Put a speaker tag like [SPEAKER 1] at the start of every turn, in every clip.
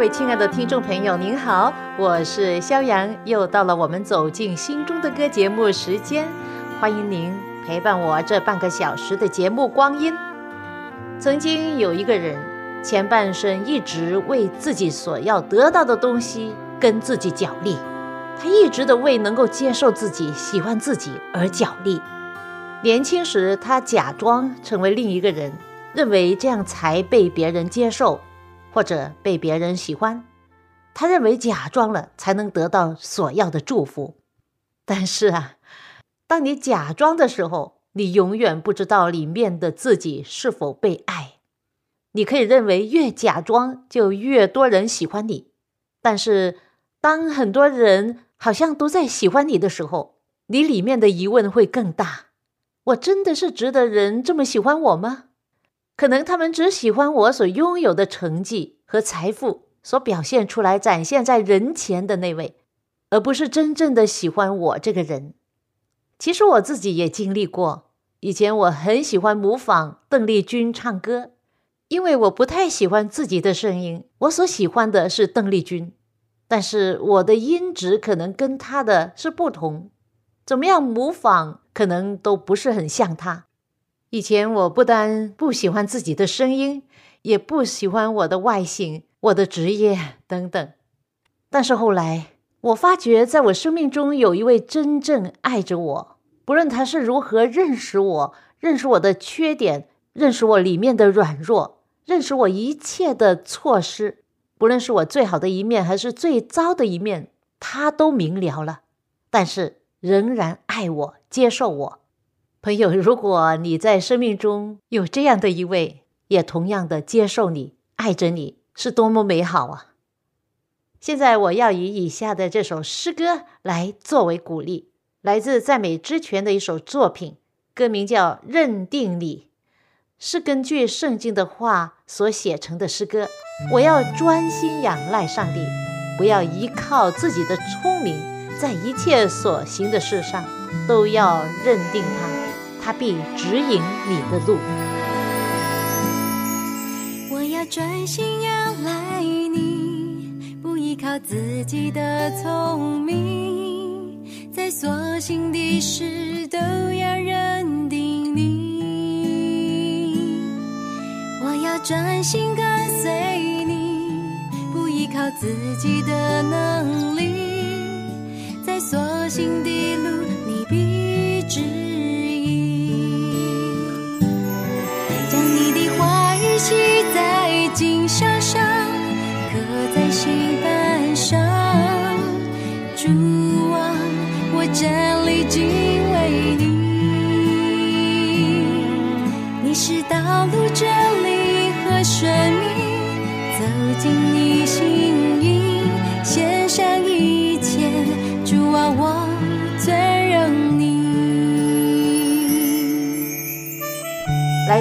[SPEAKER 1] 各位亲爱的听众朋友，您好，我是肖阳，又到了我们走进心中的歌节目时间，欢迎您陪伴我这半个小时的节目光阴。曾经有一个人，前半生一直为自己所要得到的东西跟自己角力，他一直的为能够接受自己、喜欢自己而角力。年轻时，他假装成为另一个人，认为这样才被别人接受。或者被别人喜欢，他认为假装了才能得到所要的祝福。但是啊，当你假装的时候，你永远不知道里面的自己是否被爱。你可以认为越假装就越多人喜欢你，但是当很多人好像都在喜欢你的时候，你里面的疑问会更大：我真的是值得人这么喜欢我吗？可能他们只喜欢我所拥有的成绩和财富所表现出来、展现在人前的那位，而不是真正的喜欢我这个人。其实我自己也经历过，以前我很喜欢模仿邓丽君唱歌，因为我不太喜欢自己的声音，我所喜欢的是邓丽君，但是我的音质可能跟她的是不同，怎么样模仿可能都不是很像她。以前我不但不喜欢自己的声音，也不喜欢我的外形、我的职业等等。但是后来，我发觉在我生命中有一位真正爱着我，不论他是如何认识我、认识我的缺点、认识我里面的软弱、认识我一切的错失，不论是我最好的一面还是最糟的一面，他都明了了。但是仍然爱我、接受我。朋友，如果你在生命中有这样的一位，也同样的接受你、爱着你，是多么美好啊！现在我要以以下的这首诗歌来作为鼓励，来自赞美之泉的一首作品，歌名叫《认定你》，是根据圣经的话所写成的诗歌。我要专心仰赖上帝，不要依靠自己的聪明，在一切所行的事上都要认定他。他必指引你的路。
[SPEAKER 2] 我要专心仰赖你，不依靠自己的聪明，在所行的事都要认定你。我要专心跟随你，不依靠自己的能力，在所行的路你必指。记在经上，刻在心板上。主啊，我站立敬畏你。你是道路真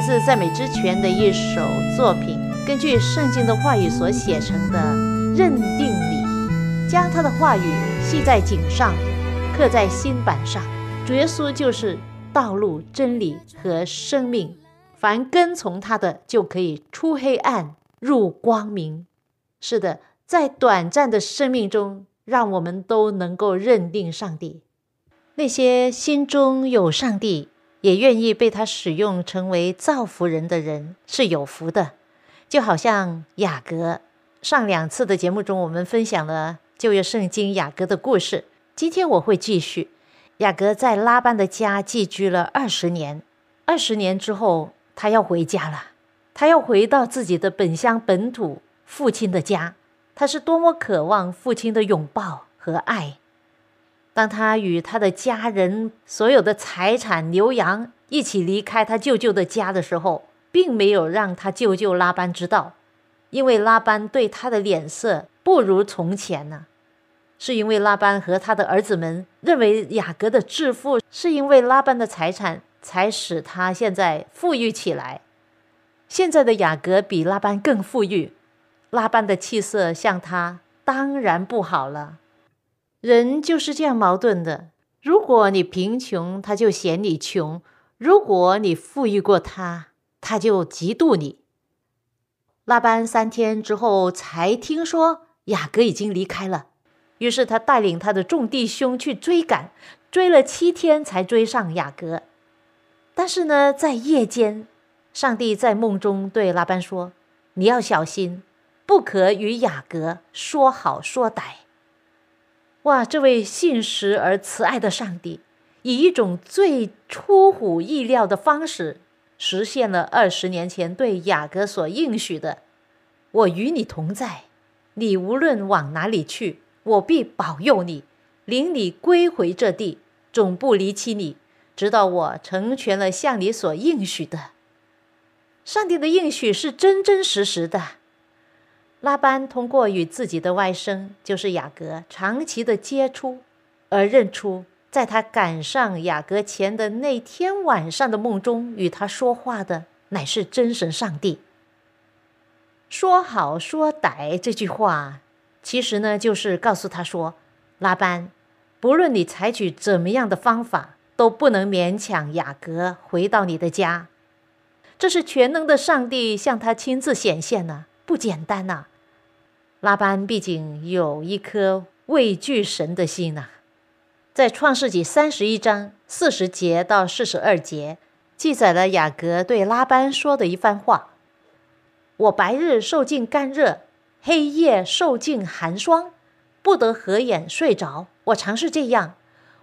[SPEAKER 1] 来自赞美之泉的一首作品，根据圣经的话语所写成的《认定你》，将他的话语系在颈上，刻在心板上。主耶稣就是道路、真理和生命，凡跟从他的，就可以出黑暗入光明。是的，在短暂的生命中，让我们都能够认定上帝。那些心中有上帝。也愿意被他使用成为造福人的人是有福的，就好像雅各。上两次的节目中，我们分享了旧约圣经雅各的故事。今天我会继续。雅各在拉班的家寄居了二十年，二十年之后，他要回家了，他要回到自己的本乡本土，父亲的家。他是多么渴望父亲的拥抱和爱。当他与他的家人、所有的财产、牛羊一起离开他舅舅的家的时候，并没有让他舅舅拉班知道，因为拉班对他的脸色不如从前呢。是因为拉班和他的儿子们认为雅各的致富是因为拉班的财产，才使他现在富裕起来。现在的雅各比拉班更富裕，拉班的气色像他当然不好了。人就是这样矛盾的。如果你贫穷，他就嫌你穷；如果你富裕过他，他就嫉妒你。拉班三天之后才听说雅各已经离开了。于是他带领他的众弟兄去追赶，追了七天才追上雅各。但是呢，在夜间，上帝在梦中对拉班说：“你要小心，不可与雅各说好说歹。”哇，这位信实而慈爱的上帝，以一种最出乎意料的方式，实现了二十年前对雅各所应许的：“我与你同在，你无论往哪里去。”我必保佑你，领你归回这地，总不离弃你，直到我成全了向你所应许的。上帝的应许是真真实实的。拉班通过与自己的外甥，就是雅各长期的接触，而认出，在他赶上雅各前的那天晚上的梦中，与他说话的乃是真神上帝。说好说歹这句话。其实呢，就是告诉他说：“拉班，不论你采取怎么样的方法，都不能勉强雅各回到你的家。这是全能的上帝向他亲自显现呢，不简单呐。拉班毕竟有一颗畏惧神的心呐。在创世纪三十一章四十节到四十二节，记载了雅各对拉班说的一番话：我白日受尽干热。”黑夜受尽寒霜，不得合眼睡着。我常是这样。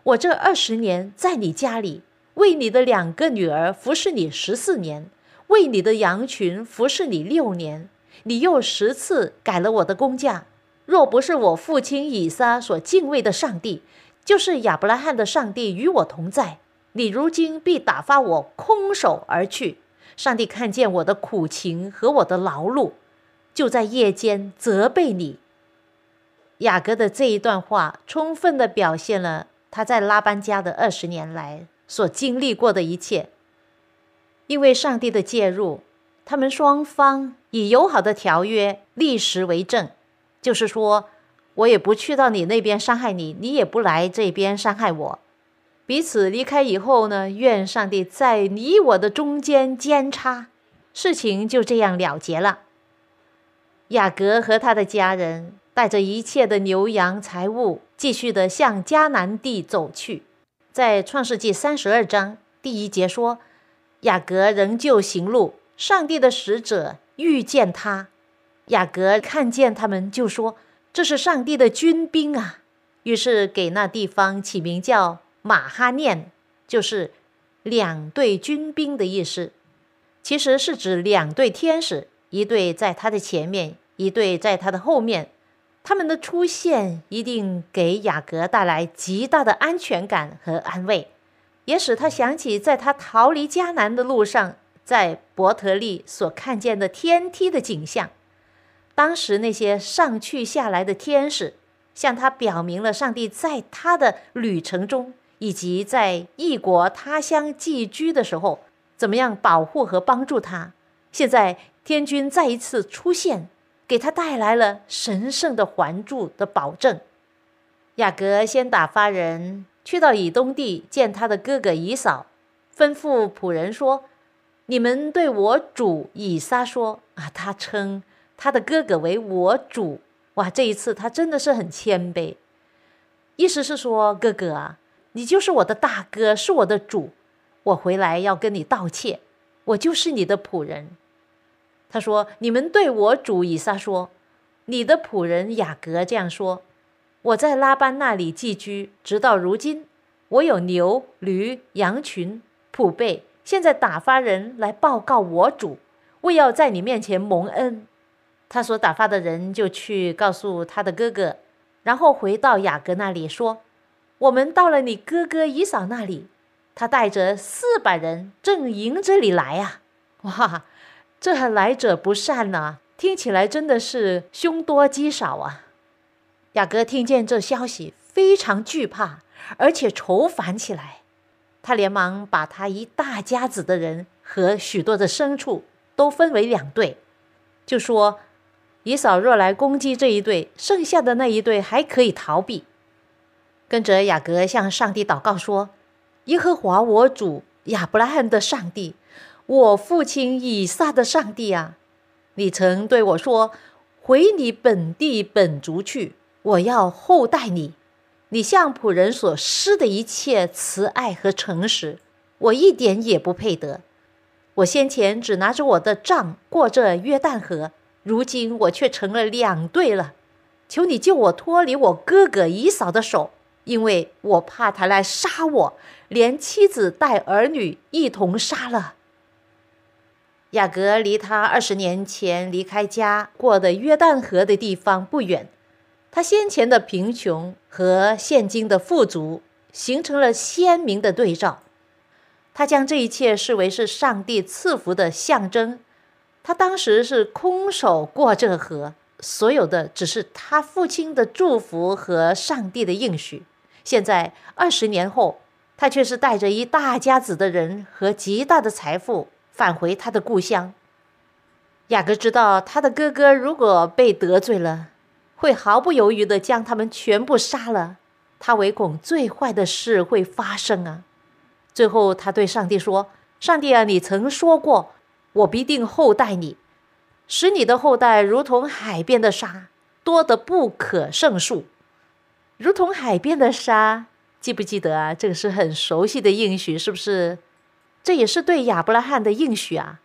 [SPEAKER 1] 我这二十年在你家里，为你的两个女儿服侍你十四年，为你的羊群服侍你六年。你又十次改了我的工价。若不是我父亲以撒所敬畏的上帝，就是亚伯拉罕的上帝与我同在，你如今必打发我空手而去。上帝看见我的苦情和我的劳碌。就在夜间责备你。雅各的这一段话，充分的表现了他在拉班家的二十年来所经历过的一切。因为上帝的介入，他们双方以友好的条约立时为证，就是说，我也不去到你那边伤害你，你也不来这边伤害我。彼此离开以后呢，愿上帝在你我的中间间插，事情就这样了结了。雅各和他的家人带着一切的牛羊财物，继续的向迦南地走去。在创世纪三十二章第一节说，雅各仍旧行路，上帝的使者遇见他，雅各看见他们，就说：“这是上帝的军兵啊！”于是给那地方起名叫马哈念，就是两队军兵的意思，其实是指两队天使。一队在他的前面，一队在他的后面，他们的出现一定给雅各带来极大的安全感和安慰，也使他想起在他逃离迦南的路上，在伯特利所看见的天梯的景象。当时那些上去下来的天使，向他表明了上帝在他的旅程中，以及在异国他乡寄居的时候，怎么样保护和帮助他。现在。天君再一次出现，给他带来了神圣的环助的保证。雅各先打发人去到以东地见他的哥哥以扫，吩咐仆人说：“你们对我主以撒说啊，他称他的哥哥为我主。哇，这一次他真的是很谦卑，意思是说，哥哥啊，你就是我的大哥，是我的主，我回来要跟你道歉，我就是你的仆人。”他说：“你们对我主以撒说，你的仆人雅各这样说：我在拉班那里寄居，直到如今，我有牛、驴、羊群、仆辈。现在打发人来报告我主，为要在你面前蒙恩。他所打发的人就去告诉他的哥哥，然后回到雅各那里说：我们到了你哥哥以扫那里，他带着四百人正迎着你来啊！哇！”这还来者不善呐，听起来真的是凶多吉少啊！雅各听见这消息，非常惧怕，而且愁烦起来。他连忙把他一大家子的人和许多的牲畜都分为两队，就说：“以扫若来攻击这一队，剩下的那一队还可以逃避。”跟着雅各向上帝祷告说：“耶和华我主亚伯拉罕的上帝，我父亲以撒的上帝啊，你曾对我说：回你本地本族去，我要厚待你。”你向仆人所施的一切慈爱和诚实，我一点也不配得。我先前只拿着我的杖过这约旦河，如今我却成了两队了。求你救我脱离我哥哥以嫂的手，因为我怕他来杀我，连妻子带儿女一同杀了。雅各离他二十年前离开家过的约旦河的地方不远。他先前的贫穷和现今的富足形成了鲜明的对照。他将这一切视为是上帝赐福的象征。他当时是空手过这河，所有的只是他父亲的祝福和上帝的应许。现在二十年后，他却是带着一大家子的人和极大的财富返回他的故乡。雅各知道，他的哥哥如果被得罪了。会毫不犹豫地将他们全部杀了，他唯恐最坏的事会发生啊！最后，他对上帝说：“上帝啊，你曾说过，我必定厚待你，使你的后代如同海边的沙，多得不可胜数。如同海边的沙，记不记得啊？这个是很熟悉的应许，是不是？这也是对亚伯拉罕的应许啊！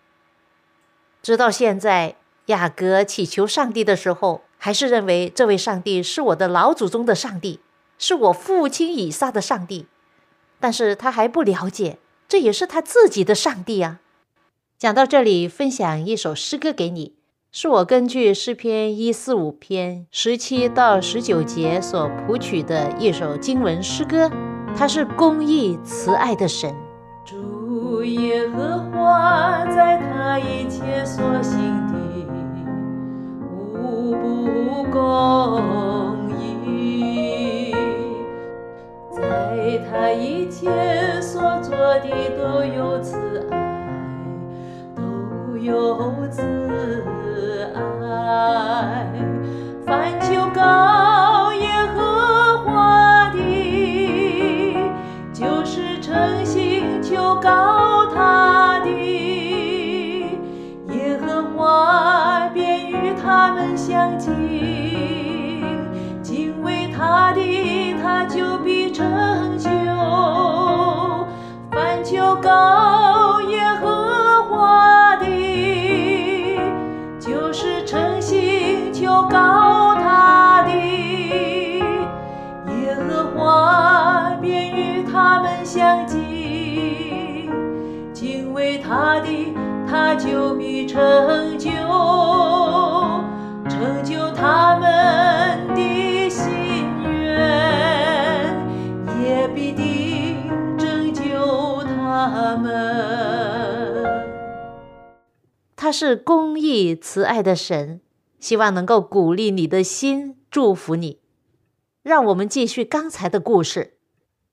[SPEAKER 1] 直到现在，雅各祈求上帝的时候。”还是认为这位上帝是我的老祖宗的上帝，是我父亲以撒的上帝，但是他还不了解，这也是他自己的上帝啊。讲到这里，分享一首诗歌给你，是我根据诗篇一四五篇十七到十九节所谱曲的一首经文诗歌，它是公义慈爱的神，
[SPEAKER 3] 主耶和华在他一切所行。不公义，在他一切所做的都有成就，成就他们的心愿，也必定拯救。他们。
[SPEAKER 1] 他是公义慈爱的神，希望能够鼓励你的心，祝福你。让我们继续刚才的故事，《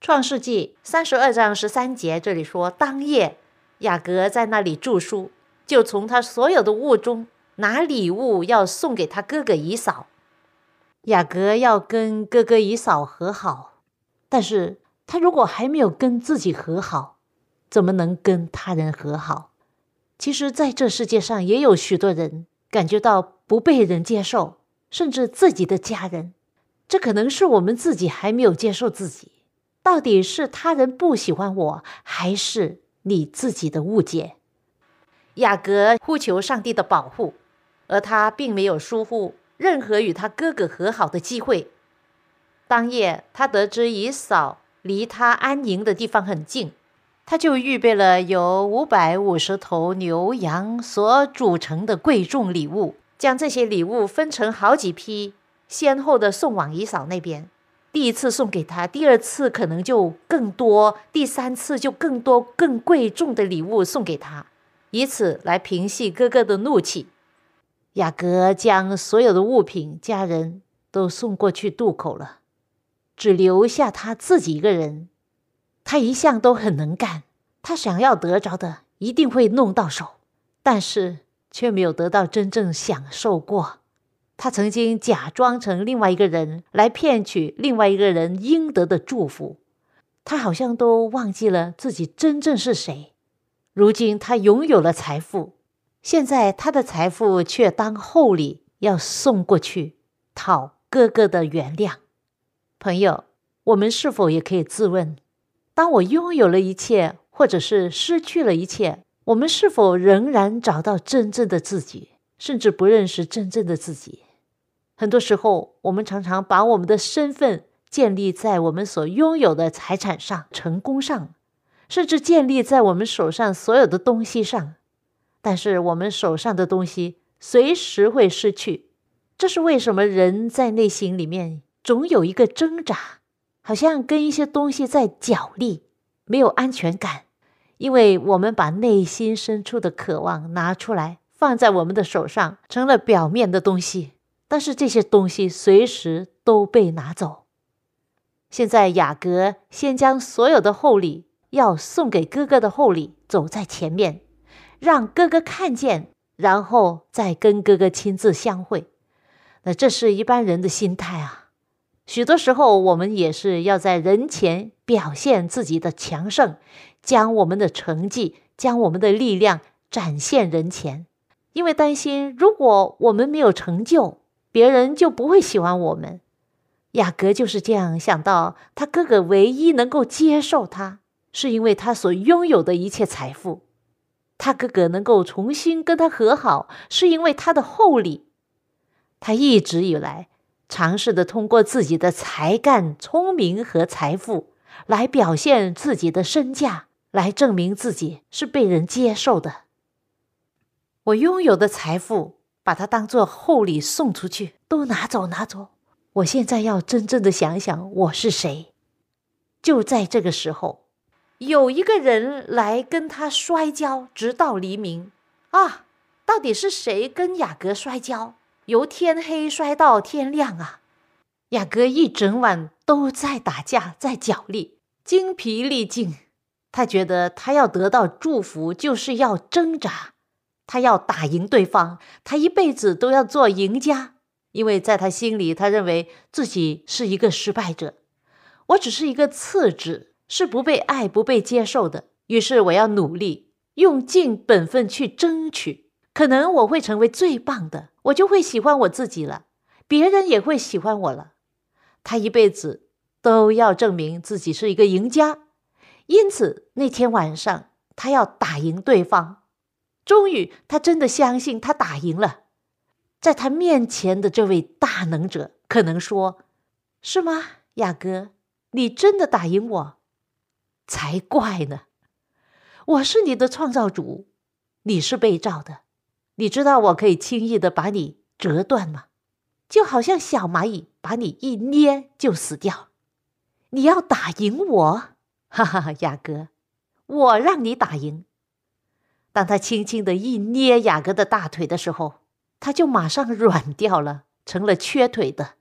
[SPEAKER 1] 创世纪》三十二章十三节，这里说：当夜，雅各在那里住宿，就从他所有的物中拿礼物要送给他哥哥以嫂。雅各要跟哥哥以嫂和好，但是他如果还没有跟自己和好，怎么能跟他人和好？其实，在这世界上也有许多人感觉到不被人接受，甚至自己的家人。这可能是我们自己还没有接受自己。到底是他人不喜欢我，还是你自己的误解？雅各呼求上帝的保护，而他并没有疏忽任何与他哥哥和好的机会。当夜，他得知以扫离他安营的地方很近。他就预备了由五百五十头牛羊所组成的贵重礼物，将这些礼物分成好几批，先后的送往姨嫂那边。第一次送给他，第二次可能就更多，第三次就更多更贵重的礼物送给他，以此来平息哥哥的怒气。雅各将所有的物品、家人都都送过去渡口了，只留下他自己一个人。他一向都很能干，他想要得着的一定会弄到手，但是却没有得到真正享受过。他曾经假装成另外一个人来骗取另外一个人应得的祝福，他好像都忘记了自己真正是谁。如今他拥有了财富，现在他的财富却当厚礼要送过去，讨哥哥的原谅。朋友，我们是否也可以自问：当我拥有了一切，或者是失去了一切，我们是否仍然找到真正的自己，甚至不认识真正的自己？很多时候，我们常常把我们的身份建立在我们所拥有的财产上、成功上，甚至建立在我们手上所有的东西上。但是，我们手上的东西随时会失去。这是为什么？人在内心里面总有一个挣扎，好像跟一些东西在角力，没有安全感，因为我们把内心深处的渴望拿出来，放在我们的手上，成了表面的东西。但是这些东西随时都被拿走。现在雅各先将所有的厚礼要送给哥哥的厚礼走在前面，让哥哥看见，然后再跟哥哥亲自相会。那这是一般人的心态啊。许多时候，我们也是要在人前表现自己的强盛，将我们的成绩、将我们的力量展现人前，因为担心如果我们没有成就。别人就不会喜欢我们。雅各就是这样想到，他哥哥唯一能够接受他，是因为他所拥有的一切财富。他哥哥能够重新跟他和好，是因为他的厚礼。他一直以来尝试的通过自己的才干、聪明和财富来表现自己的身价，来证明自己是被人接受的。我拥有的财富。把它当做厚礼送出去，都拿走拿走。我现在要真正的想想我是谁。就在这个时候，有一个人来跟他摔跤，直到黎明。啊，到底是谁跟雅各摔跤？由天黑摔到天亮啊！雅各一整晚都在打架，在角力，精疲力尽。他觉得他要得到祝福，就是要挣扎。他要打赢对方，他一辈子都要做赢家，因为在他心里，他认为自己是一个失败者。我只是一个次子，是不被爱、不被接受的。于是我要努力，用尽本分去争取，可能我会成为最棒的，我就会喜欢我自己了，别人也会喜欢我了。他一辈子都要证明自己是一个赢家，因此那天晚上，他要打赢对方。终于，他真的相信他打赢了。在他面前的这位大能者可能说：“是吗，雅哥？你真的打赢我？才怪呢！我是你的创造主，你是被造的。你知道我可以轻易的把你折断吗？就好像小蚂蚁把你一捏就死掉。你要打赢我？哈哈哈，雅各，我让你打赢。”当他轻轻的一捏雅各的大腿的时候，他就马上软掉了，成了缺腿的。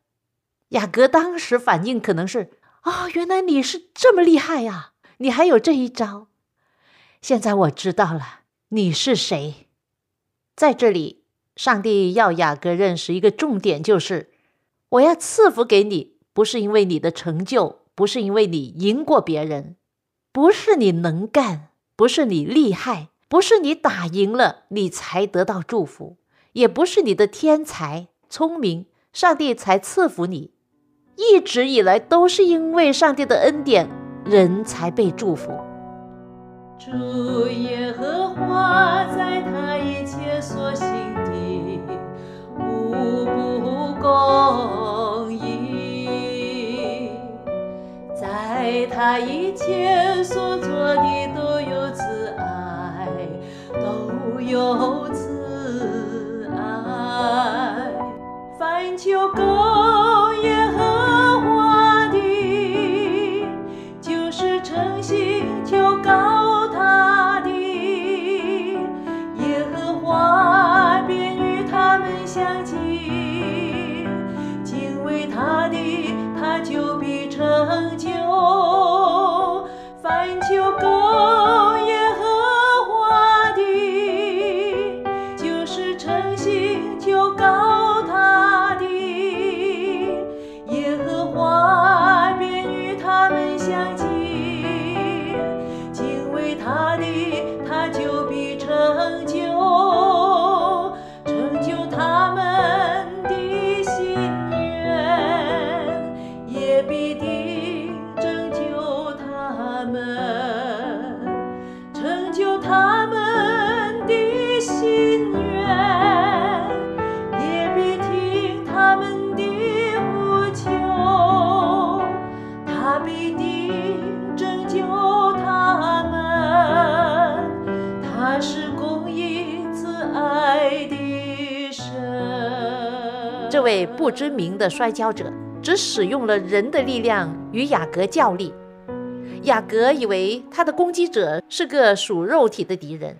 [SPEAKER 1] 雅各当时反应可能是：啊，原来你是这么厉害呀！你还有这一招。现在我知道了，你是谁。在这里，上帝要雅各认识一个重点，就是我要赐福给你，不是因为你的成就，不是因为你赢过别人，不是你能干，不是你厉害。不是你打赢了，你才得到祝福；也不是你的天才聪明，上帝才赐福你。一直以来都是因为上帝的恩典，人才被祝福。
[SPEAKER 3] 主耶和华在他一切所行的，无不公义；在他一切所做的都有慈爱。都有慈爱，凡求告
[SPEAKER 1] 位不知名的摔跤者只使用了人的力量与雅各较力。雅各以为他的攻击者是个属肉体的敌人，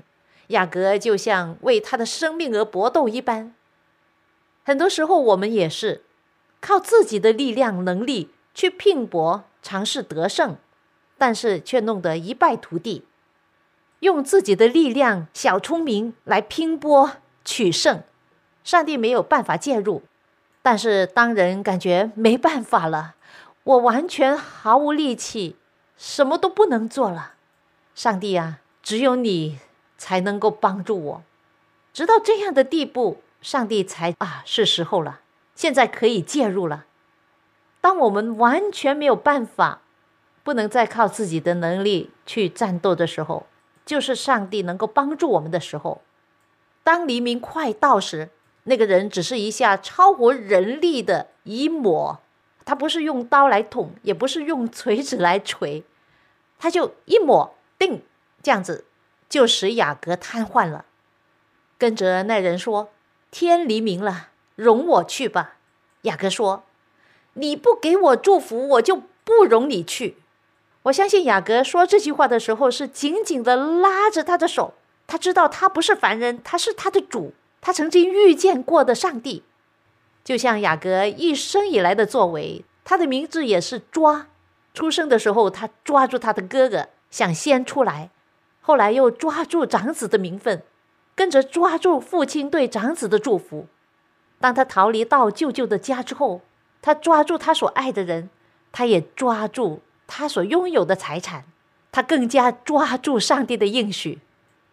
[SPEAKER 1] 雅各就像为他的生命而搏斗一般。很多时候，我们也是靠自己的力量、能力去拼搏，尝试得胜，但是却弄得一败涂地。用自己的力量、小聪明来拼搏取胜，上帝没有办法介入。但是当人感觉没办法了，我完全毫无力气，什么都不能做了，上帝啊，只有你才能够帮助我。直到这样的地步，上帝才啊，是时候了，现在可以介入了。当我们完全没有办法，不能再靠自己的能力去战斗的时候。就是上帝能够帮助我们的时候，当黎明快到时，那个人只是一下超乎人力的一抹，他不是用刀来捅，也不是用锤子来锤，他就一抹，定这样子，就使雅各瘫痪了。跟着那人说：“天黎明了，容我去吧。”雅各说：“你不给我祝福，我就不容你去。”我相信雅各说这句话的时候是紧紧的拉着他的手，他知道他不是凡人，他是他的主，他曾经遇见过的上帝。就像雅各一生以来的作为，他的名字也是抓。出生的时候，他抓住他的哥哥想先出来，后来又抓住长子的名分，跟着抓住父亲对长子的祝福。当他逃离到舅舅的家之后，他抓住他所爱的人，他也抓住。他所拥有的财产，他更加抓住上帝的应许，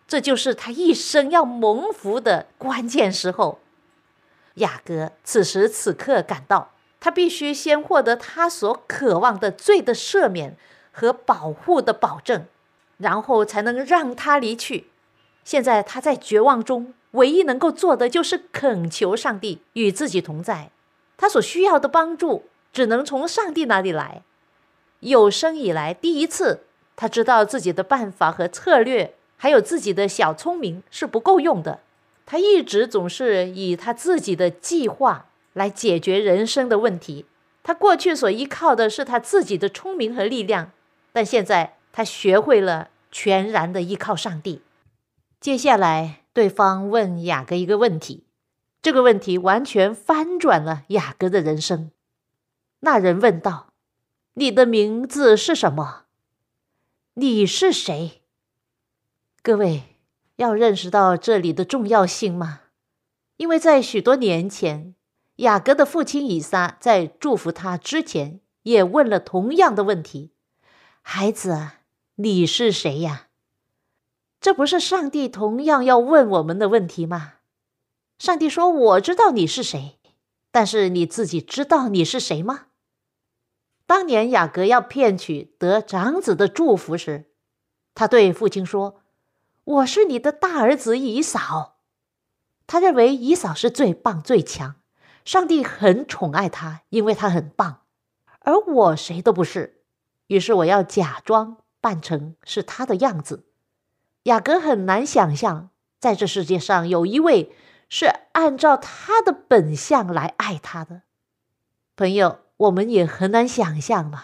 [SPEAKER 1] 这就是他一生要蒙福的关键时候。雅各此时此刻感到，他必须先获得他所渴望的罪的赦免和保护的保证，然后才能让他离去。现在他在绝望中，唯一能够做的就是恳求上帝与自己同在。他所需要的帮助，只能从上帝那里来。有生以来第一次，他知道自己的办法和策略，还有自己的小聪明是不够用的。他一直总是以他自己的计划来解决人生的问题。他过去所依靠的是他自己的聪明和力量，但现在他学会了全然的依靠上帝。接下来，对方问雅各一个问题，这个问题完全翻转了雅各的人生。那人问道。你的名字是什么？你是谁？各位要认识到这里的重要性吗？因为在许多年前，雅各的父亲以撒在祝福他之前，也问了同样的问题：“孩子，你是谁呀？”这不是上帝同样要问我们的问题吗？上帝说：“我知道你是谁，但是你自己知道你是谁吗？”当年雅各要骗取得长子的祝福时，他对父亲说：“我是你的大儿子乙嫂。”他认为乙嫂是最棒最强，上帝很宠爱他，因为他很棒，而我谁都不是。于是我要假装扮成是他的样子。雅各很难想象，在这世界上有一位是按照他的本相来爱他的朋友。我们也很难想象嘛，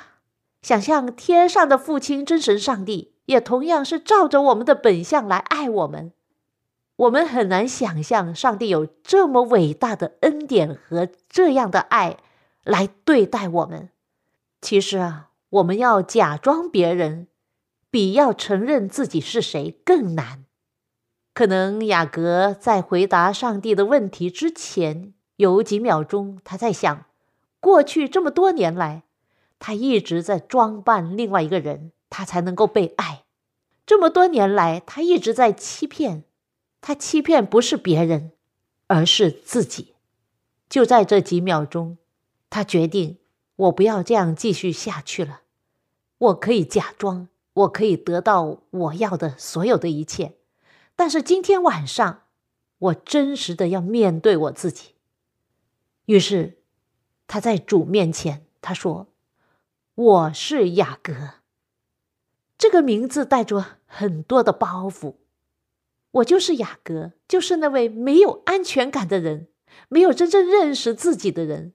[SPEAKER 1] 想象天上的父亲真神上帝也同样是照着我们的本相来爱我们。我们很难想象上帝有这么伟大的恩典和这样的爱来对待我们。其实啊，我们要假装别人，比要承认自己是谁更难。可能雅各在回答上帝的问题之前，有几秒钟他在想。过去这么多年来，他一直在装扮另外一个人，他才能够被爱。这么多年来，他一直在欺骗，他欺骗不是别人，而是自己。就在这几秒钟，他决定：我不要这样继续下去了。我可以假装，我可以得到我要的所有的一切，但是今天晚上，我真实的要面对我自己。于是。他在主面前，他说：“我是雅各。”这个名字带着很多的包袱。我就是雅各，就是那位没有安全感的人，没有真正认识自己的人。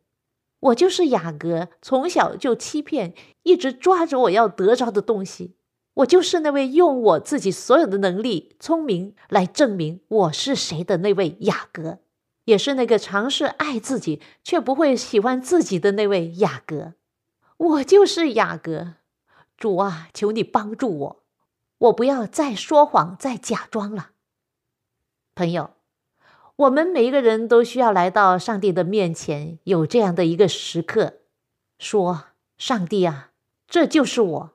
[SPEAKER 1] 我就是雅各，从小就欺骗，一直抓着我要得着的东西。我就是那位用我自己所有的能力、聪明来证明我是谁的那位雅各，也是那个尝试爱自己却不会喜欢自己的那位雅各。我就是雅各，主啊，求你帮助我，我不要再说谎、再假装了。朋友，我们每一个人都需要来到上帝的面前，有这样的一个时刻，说：“上帝啊，这就是我。”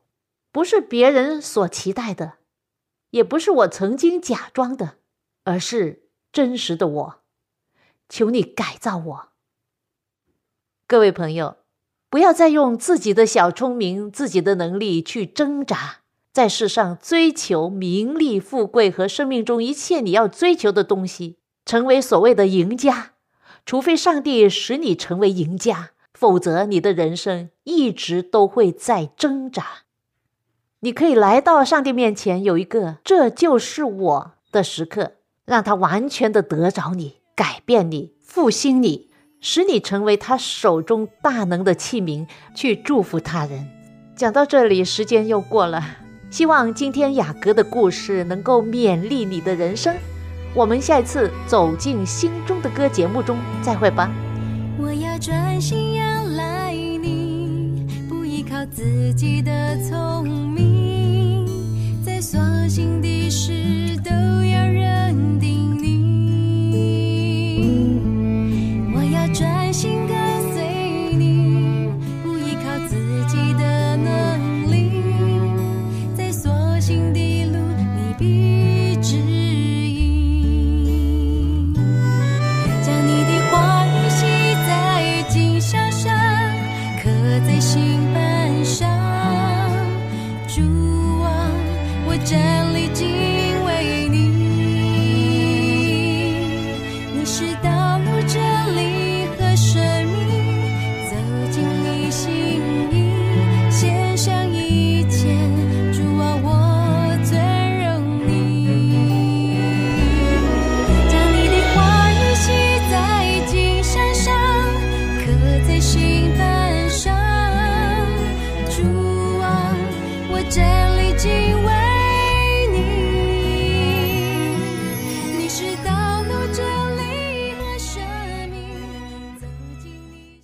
[SPEAKER 1] 不是别人所期待的，也不是我曾经假装的，而是真实的我。求你改造我。各位朋友，不要再用自己的小聪明、自己的能力去挣扎，在世上追求名利、富贵和生命中一切你要追求的东西，成为所谓的赢家。除非上帝使你成为赢家，否则你的人生一直都会在挣扎。你可以来到上帝面前，有一个“这就是我的”时刻，让他完全的得着你，改变你，复兴你，使你成为他手中大能的器皿，去祝福他人。讲到这里，时间又过了，希望今天雅各的故事能够勉励你的人生。我们下一次走进心中的歌节目中再会吧。
[SPEAKER 2] 我要专心仰赖你，不依靠自己的聪明。在所幸的事你